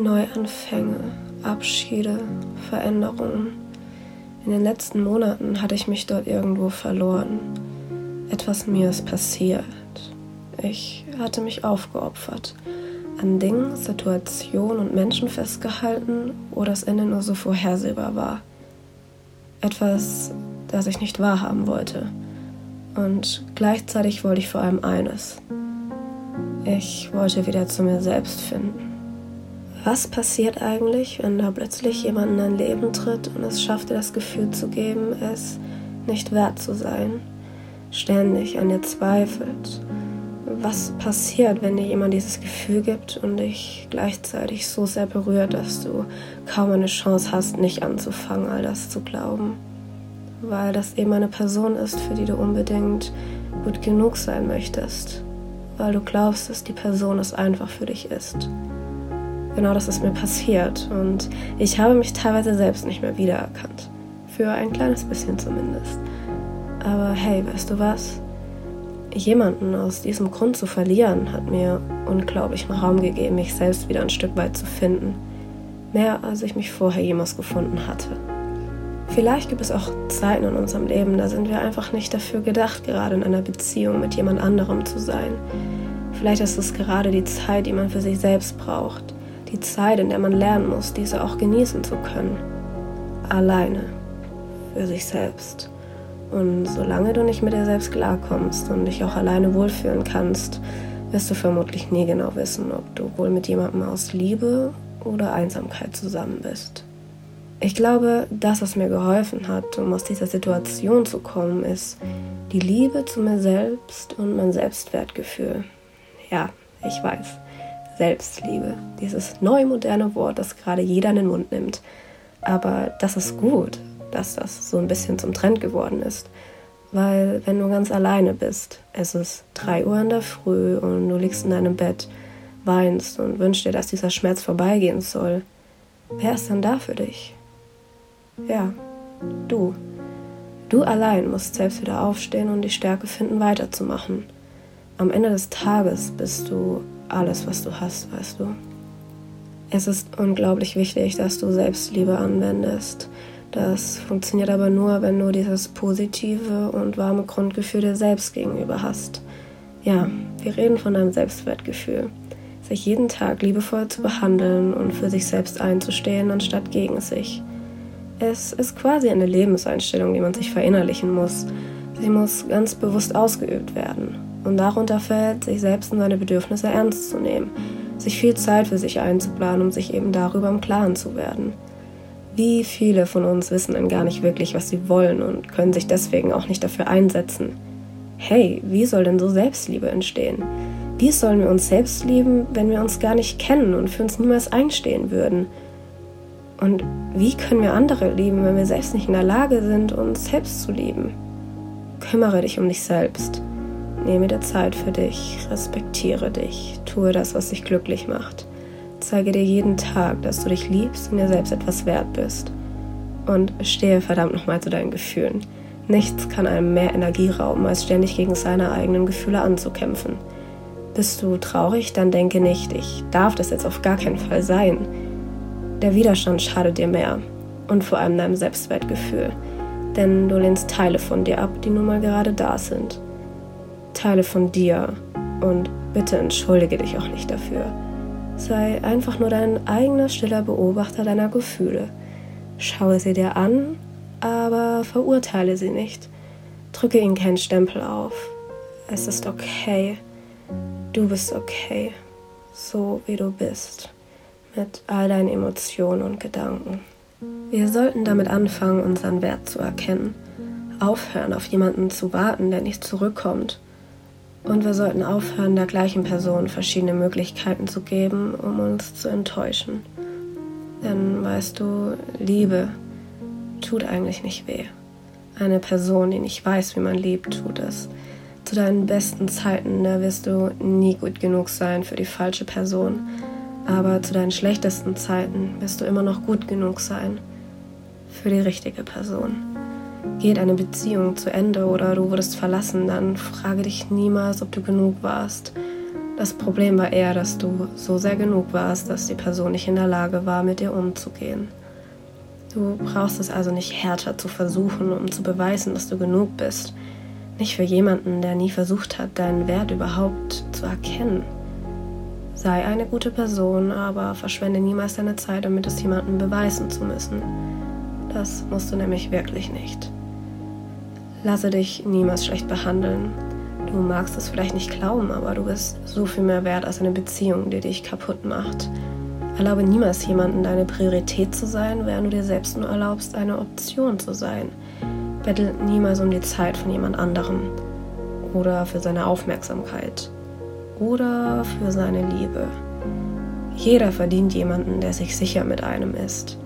Neuanfänge, Abschiede, Veränderungen. In den letzten Monaten hatte ich mich dort irgendwo verloren. Etwas mir ist passiert. Ich hatte mich aufgeopfert, an Dingen, Situationen und Menschen festgehalten, wo das Ende nur so vorhersehbar war. Etwas, das ich nicht wahrhaben wollte. Und gleichzeitig wollte ich vor allem eines. Ich wollte wieder zu mir selbst finden. Was passiert eigentlich, wenn da plötzlich jemand in dein Leben tritt und es schafft dir das Gefühl zu geben, es nicht wert zu sein, ständig an dir zweifelt? Was passiert, wenn dir jemand dieses Gefühl gibt und dich gleichzeitig so sehr berührt, dass du kaum eine Chance hast, nicht anzufangen, all das zu glauben? Weil das eben eine Person ist, für die du unbedingt gut genug sein möchtest. Weil du glaubst, dass die Person es einfach für dich ist genau das ist mir passiert und ich habe mich teilweise selbst nicht mehr wiedererkannt. Für ein kleines bisschen zumindest. Aber hey, weißt du was? Jemanden aus diesem Grund zu verlieren, hat mir unglaublichen Raum gegeben, mich selbst wieder ein Stück weit zu finden. Mehr als ich mich vorher jemals gefunden hatte. Vielleicht gibt es auch Zeiten in unserem Leben, da sind wir einfach nicht dafür gedacht, gerade in einer Beziehung mit jemand anderem zu sein. Vielleicht ist es gerade die Zeit, die man für sich selbst braucht die Zeit, in der man lernen muss, diese auch genießen zu können. Alleine. Für sich selbst. Und solange du nicht mit dir selbst klarkommst und dich auch alleine wohlfühlen kannst, wirst du vermutlich nie genau wissen, ob du wohl mit jemandem aus Liebe oder Einsamkeit zusammen bist. Ich glaube, das, was mir geholfen hat, um aus dieser Situation zu kommen, ist die Liebe zu mir selbst und mein Selbstwertgefühl. Ja, ich weiß. Selbstliebe. Dieses neue moderne Wort, das gerade jeder in den Mund nimmt. Aber das ist gut, dass das so ein bisschen zum Trend geworden ist. Weil wenn du ganz alleine bist, es ist 3 Uhr in der Früh und du liegst in deinem Bett, weinst und wünschst dir, dass dieser Schmerz vorbeigehen soll, wer ist dann da für dich? Ja, du. Du allein musst selbst wieder aufstehen und die Stärke finden, weiterzumachen. Am Ende des Tages bist du alles, was du hast, weißt du. Es ist unglaublich wichtig, dass du Selbstliebe anwendest. Das funktioniert aber nur, wenn du dieses positive und warme Grundgefühl dir selbst gegenüber hast. Ja, wir reden von deinem Selbstwertgefühl. Sich jeden Tag liebevoll zu behandeln und für sich selbst einzustehen, anstatt gegen sich. Es ist quasi eine Lebenseinstellung, die man sich verinnerlichen muss. Sie muss ganz bewusst ausgeübt werden. Und darunter fällt, sich selbst und seine Bedürfnisse ernst zu nehmen, sich viel Zeit für sich einzuplanen, um sich eben darüber im Klaren zu werden. Wie viele von uns wissen denn gar nicht wirklich, was sie wollen und können sich deswegen auch nicht dafür einsetzen? Hey, wie soll denn so Selbstliebe entstehen? Wie sollen wir uns selbst lieben, wenn wir uns gar nicht kennen und für uns niemals einstehen würden? Und wie können wir andere lieben, wenn wir selbst nicht in der Lage sind, uns selbst zu lieben? Kümmere dich um dich selbst. Nehme dir Zeit für dich, respektiere dich, tue das, was dich glücklich macht. Zeige dir jeden Tag, dass du dich liebst und dir selbst etwas wert bist. Und stehe verdammt nochmal zu deinen Gefühlen. Nichts kann einem mehr Energie rauben, als ständig gegen seine eigenen Gefühle anzukämpfen. Bist du traurig, dann denke nicht, ich darf das jetzt auf gar keinen Fall sein. Der Widerstand schadet dir mehr und vor allem deinem Selbstwertgefühl, denn du lehnst Teile von dir ab, die nun mal gerade da sind. Teile von dir und bitte entschuldige dich auch nicht dafür. Sei einfach nur dein eigener stiller Beobachter deiner Gefühle. Schaue sie dir an, aber verurteile sie nicht. Drücke ihnen keinen Stempel auf. Es ist okay. Du bist okay. So wie du bist. Mit all deinen Emotionen und Gedanken. Wir sollten damit anfangen, unseren Wert zu erkennen. Aufhören, auf jemanden zu warten, der nicht zurückkommt und wir sollten aufhören, der gleichen Person verschiedene Möglichkeiten zu geben, um uns zu enttäuschen. Denn weißt du, Liebe tut eigentlich nicht weh. Eine Person, die nicht weiß, wie man liebt, tut es. Zu deinen besten Zeiten, da wirst du nie gut genug sein für die falsche Person. Aber zu deinen schlechtesten Zeiten wirst du immer noch gut genug sein für die richtige Person geht eine Beziehung zu Ende oder du wurdest verlassen, dann frage dich niemals, ob du genug warst. Das Problem war eher, dass du so sehr genug warst, dass die Person nicht in der Lage war, mit dir umzugehen. Du brauchst es also nicht härter zu versuchen, um zu beweisen, dass du genug bist. Nicht für jemanden, der nie versucht hat, deinen Wert überhaupt zu erkennen. Sei eine gute Person, aber verschwende niemals deine Zeit, damit es jemandem beweisen zu müssen. Das musst du nämlich wirklich nicht. Lasse dich niemals schlecht behandeln. Du magst es vielleicht nicht glauben, aber du bist so viel mehr wert als eine Beziehung, die dich kaputt macht. Erlaube niemals jemanden deine Priorität zu sein, während du dir selbst nur erlaubst, eine Option zu sein. Bettel niemals um die Zeit von jemand anderem oder für seine Aufmerksamkeit oder für seine Liebe. Jeder verdient jemanden, der sich sicher mit einem ist.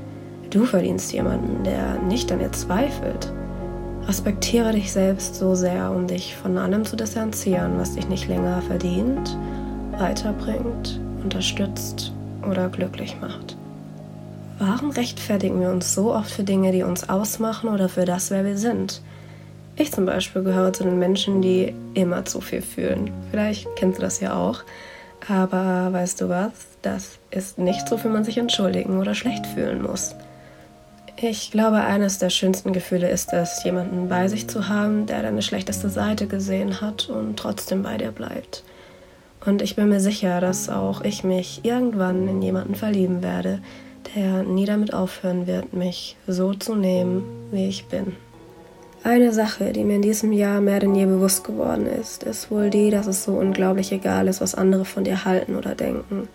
Du verdienst jemanden, der nicht an dir zweifelt. Respektiere dich selbst so sehr, um dich von allem zu distanzieren, was dich nicht länger verdient, weiterbringt, unterstützt oder glücklich macht. Warum rechtfertigen wir uns so oft für Dinge, die uns ausmachen oder für das, wer wir sind? Ich zum Beispiel gehöre zu den Menschen, die immer zu viel fühlen. Vielleicht kennst du das ja auch. Aber weißt du was? Das ist nicht so, für man sich entschuldigen oder schlecht fühlen muss. Ich glaube, eines der schönsten Gefühle ist es, jemanden bei sich zu haben, der deine schlechteste Seite gesehen hat und trotzdem bei dir bleibt. Und ich bin mir sicher, dass auch ich mich irgendwann in jemanden verlieben werde, der nie damit aufhören wird, mich so zu nehmen, wie ich bin. Eine Sache, die mir in diesem Jahr mehr denn je bewusst geworden ist, ist wohl die, dass es so unglaublich egal ist, was andere von dir halten oder denken.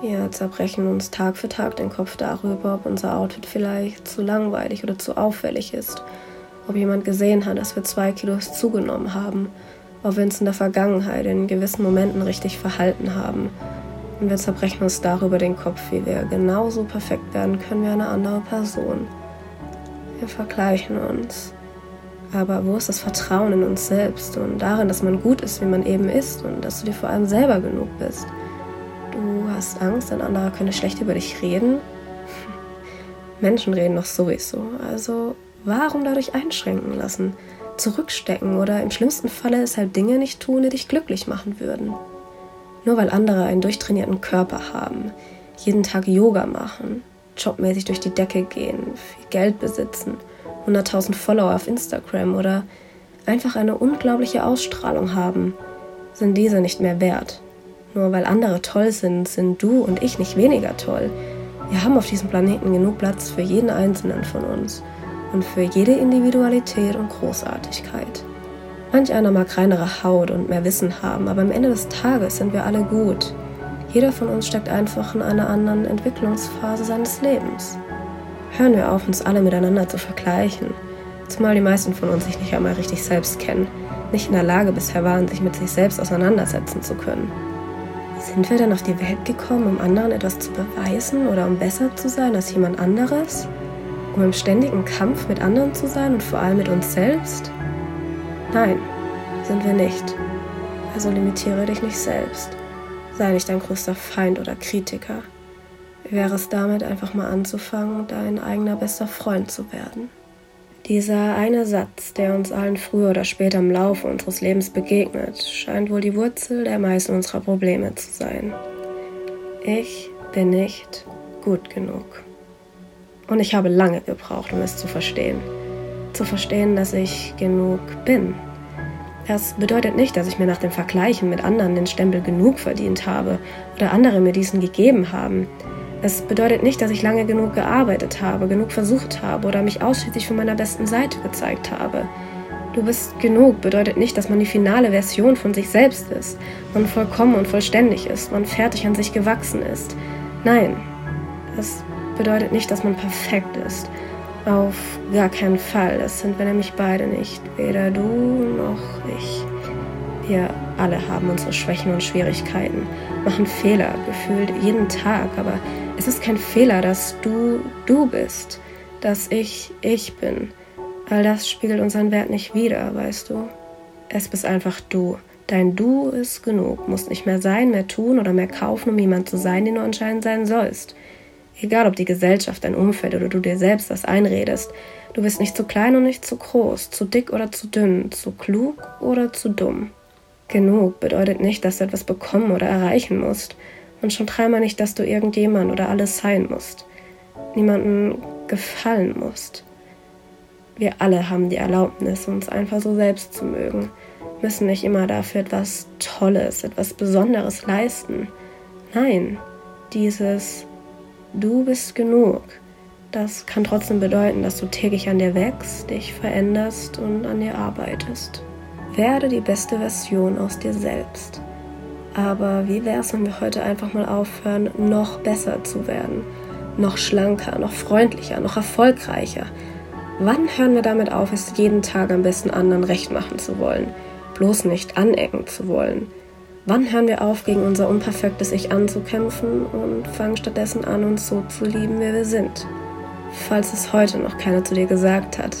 Wir zerbrechen uns Tag für Tag den Kopf darüber, ob unser Outfit vielleicht zu langweilig oder zu auffällig ist, ob jemand gesehen hat, dass wir zwei Kilos zugenommen haben, ob wir uns in der Vergangenheit in gewissen Momenten richtig verhalten haben. Und wir zerbrechen uns darüber den Kopf, wie wir genauso perfekt werden können wie eine andere Person. Wir vergleichen uns. Aber wo ist das Vertrauen in uns selbst und darin, dass man gut ist, wie man eben ist und dass du dir vor allem selber genug bist? Hast Angst, ein anderer könne schlecht über dich reden. Menschen reden doch sowieso. Also warum dadurch einschränken lassen, zurückstecken oder im schlimmsten Falle deshalb Dinge nicht tun, die dich glücklich machen würden? Nur weil andere einen durchtrainierten Körper haben, jeden Tag Yoga machen, jobmäßig durch die Decke gehen, viel Geld besitzen, 100.000 Follower auf Instagram oder einfach eine unglaubliche Ausstrahlung haben, sind diese nicht mehr wert. Nur weil andere toll sind, sind du und ich nicht weniger toll. Wir haben auf diesem Planeten genug Platz für jeden Einzelnen von uns und für jede Individualität und Großartigkeit. Manch einer mag reinere Haut und mehr Wissen haben, aber am Ende des Tages sind wir alle gut. Jeder von uns steckt einfach in einer anderen Entwicklungsphase seines Lebens. Hören wir auf, uns alle miteinander zu vergleichen, zumal die meisten von uns sich nicht einmal richtig selbst kennen, nicht in der Lage bisher waren, sich mit sich selbst auseinandersetzen zu können. Sind wir denn auf die Welt gekommen, um anderen etwas zu beweisen oder um besser zu sein als jemand anderes? Um im ständigen Kampf mit anderen zu sein und vor allem mit uns selbst? Nein, sind wir nicht. Also limitiere dich nicht selbst. Sei nicht dein größter Feind oder Kritiker. Wäre es damit, einfach mal anzufangen, dein eigener bester Freund zu werden? Dieser eine Satz, der uns allen früher oder später im Laufe unseres Lebens begegnet, scheint wohl die Wurzel der meisten unserer Probleme zu sein. Ich bin nicht gut genug. Und ich habe lange gebraucht, um es zu verstehen. Zu verstehen, dass ich genug bin. Das bedeutet nicht, dass ich mir nach dem Vergleichen mit anderen den Stempel genug verdient habe oder andere mir diesen gegeben haben. Es bedeutet nicht, dass ich lange genug gearbeitet habe, genug versucht habe oder mich ausschließlich von meiner besten Seite gezeigt habe. Du bist genug bedeutet nicht, dass man die finale Version von sich selbst ist, man vollkommen und vollständig ist, man fertig an sich gewachsen ist. Nein, es bedeutet nicht, dass man perfekt ist. Auf gar keinen Fall. Das sind wir nämlich beide nicht. Weder du noch. Wir alle haben unsere Schwächen und Schwierigkeiten, machen Fehler, gefühlt jeden Tag, aber es ist kein Fehler, dass du du bist, dass ich ich bin. All das spiegelt unseren Wert nicht wider, weißt du? Es bist einfach du. Dein Du ist genug, musst nicht mehr sein, mehr tun oder mehr kaufen, um jemand zu sein, den du anscheinend sein sollst. Egal ob die Gesellschaft, dein Umfeld oder du dir selbst das einredest, du bist nicht zu klein und nicht zu groß, zu dick oder zu dünn, zu klug oder zu dumm. Genug bedeutet nicht, dass du etwas bekommen oder erreichen musst. Und schon dreimal nicht, dass du irgendjemand oder alles sein musst. Niemanden gefallen musst. Wir alle haben die Erlaubnis, uns einfach so selbst zu mögen, müssen nicht immer dafür etwas Tolles, etwas Besonderes leisten. Nein, dieses Du bist genug, das kann trotzdem bedeuten, dass du täglich an dir wächst, dich veränderst und an dir arbeitest. Werde die beste Version aus dir selbst. Aber wie wäre es, wenn wir heute einfach mal aufhören, noch besser zu werden? Noch schlanker, noch freundlicher, noch erfolgreicher? Wann hören wir damit auf, es jeden Tag am besten anderen recht machen zu wollen? Bloß nicht anecken zu wollen? Wann hören wir auf, gegen unser unperfektes Ich anzukämpfen und fangen stattdessen an, uns so zu lieben, wie wir sind? Falls es heute noch keiner zu dir gesagt hat,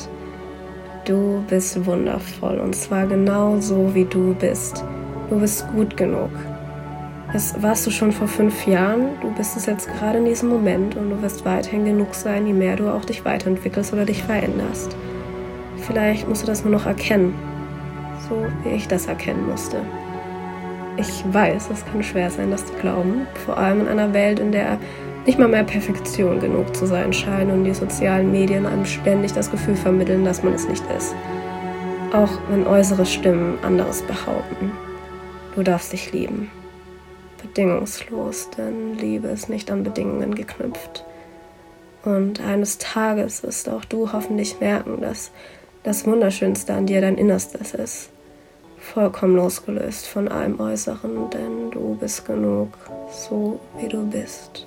du bist wundervoll und zwar genau so, wie du bist. Du bist gut genug. Das warst du schon vor fünf Jahren, du bist es jetzt gerade in diesem Moment und du wirst weiterhin genug sein, je mehr du auch dich weiterentwickelst oder dich veränderst. Vielleicht musst du das nur noch erkennen, so wie ich das erkennen musste. Ich weiß, es kann schwer sein, das zu glauben, vor allem in einer Welt, in der nicht mal mehr Perfektion genug zu sein scheint und die sozialen Medien einem ständig das Gefühl vermitteln, dass man es nicht ist. Auch wenn äußere Stimmen anderes behaupten. Du darfst dich lieben. Bedingungslos, denn Liebe ist nicht an Bedingungen geknüpft. Und eines Tages wirst auch du hoffentlich merken, dass das Wunderschönste an dir dein Innerstes ist. Vollkommen losgelöst von allem Äußeren, denn du bist genug, so wie du bist.